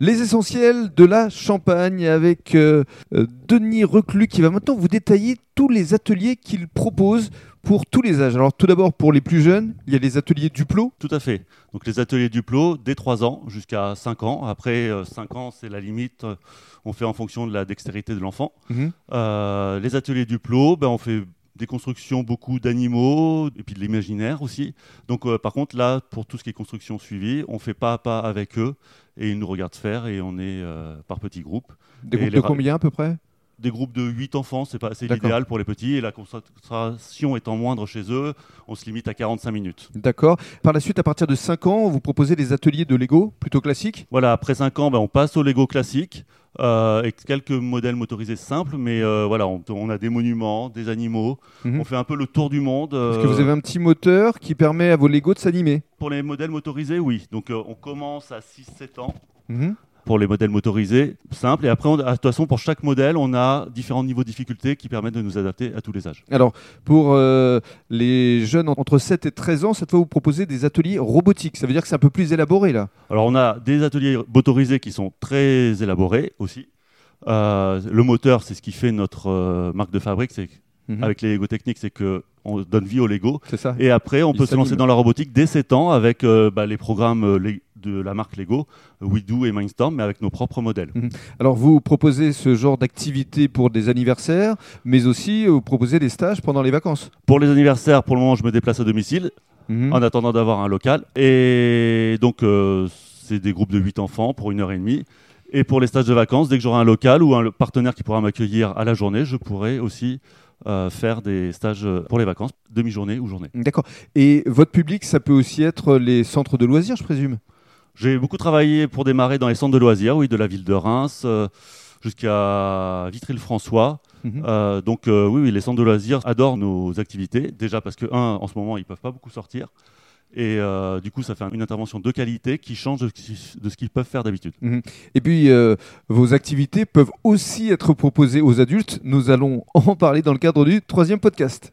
Les essentiels de la Champagne avec euh, euh, Denis Reclus qui va maintenant vous détailler tous les ateliers qu'il propose pour tous les âges. Alors tout d'abord pour les plus jeunes, il y a les ateliers Duplo. Tout à fait. Donc les ateliers Duplo dès 3 ans jusqu'à 5 ans. Après 5 ans c'est la limite, on fait en fonction de la dextérité de l'enfant. Mhm. Euh, les ateliers Duplo, ben, on fait des constructions beaucoup d'animaux et puis de l'imaginaire aussi. Donc euh, par contre là pour tout ce qui est construction suivie, on fait pas à pas avec eux et ils nous regardent faire et on est euh, par petits groupes. Des Et groupes de combien à peu près? Des groupes de 8 enfants, c'est pas D'accord. l'idéal pour les petits et la concentration étant moindre chez eux, on se limite à 45 minutes. D'accord. Par la suite, à partir de 5 ans, vous proposez des ateliers de Lego plutôt classiques? Voilà, après 5 ans, ben, on passe au Lego classique euh, avec quelques modèles motorisés simples, mais euh, voilà, on, on a des monuments, des animaux, Mhm. on fait un peu le tour du monde. Parce que euh, vous avez un petit moteur qui permet à vos Lego de s'animer? Pour les modèles motorisés, oui. Donc euh, on commence à 6-7 ans Mhm. Pour les modèles motorisés simples, et après, on- de toute façon, pour chaque modèle, on a différents niveaux de difficulté qui permettent de nous adapter à tous les âges. Alors, pour euh, les jeunes entre 7 et 13 ans, cette fois, vous proposez des ateliers robotiques. Ça veut dire que c'est un peu plus élaboré, là. Alors on a des ateliers motorisés qui sont très élaborés aussi. Euh, le moteur, c'est ce qui fait notre euh, marque de fabrique. C'est Mhm. avec les Lego techniques, c'est que on donne vie au Lego. C'est ça Et après, on Il peut se lancer dans la robotique dès 7 ans avec euh, bah, les programmes euh, de la marque Lego, WeDo et Mindstorm, mais avec nos propres modèles. Alors, vous proposez ce genre d'activité pour des anniversaires, mais aussi euh, vous proposez des stages pendant les vacances. Pour les anniversaires, pour le moment, je me déplace à domicile Mhm. en attendant d'avoir un local. Et donc, euh, c'est des groupes de 8 enfants pour une heure et demie. Et pour les stages de vacances, dès que j'aurai un local ou un partenaire qui pourra m'accueillir à la journée, je pourrai aussi euh, faire des stages euh, pour les vacances, demi-journée ou journée. D'accord. Et votre public, ça peut aussi être les centres de loisirs, je présume? J'ai beaucoup travaillé pour démarrer dans les centres de loisirs, oui, de la ville de Reims euh, jusqu'à Vitry-le-François. Mhm. Euh, donc euh, oui, oui, les centres de loisirs adorent nos activités. Déjà parce que, un, en ce moment, ils peuvent pas beaucoup sortir. Et euh, du coup, ça fait une intervention de qualité qui change de, ce qui- de ce qu'ils peuvent faire d'habitude. Et puis, euh, vos activités peuvent aussi être proposées aux adultes. Nous allons en parler dans le cadre du troisième podcast.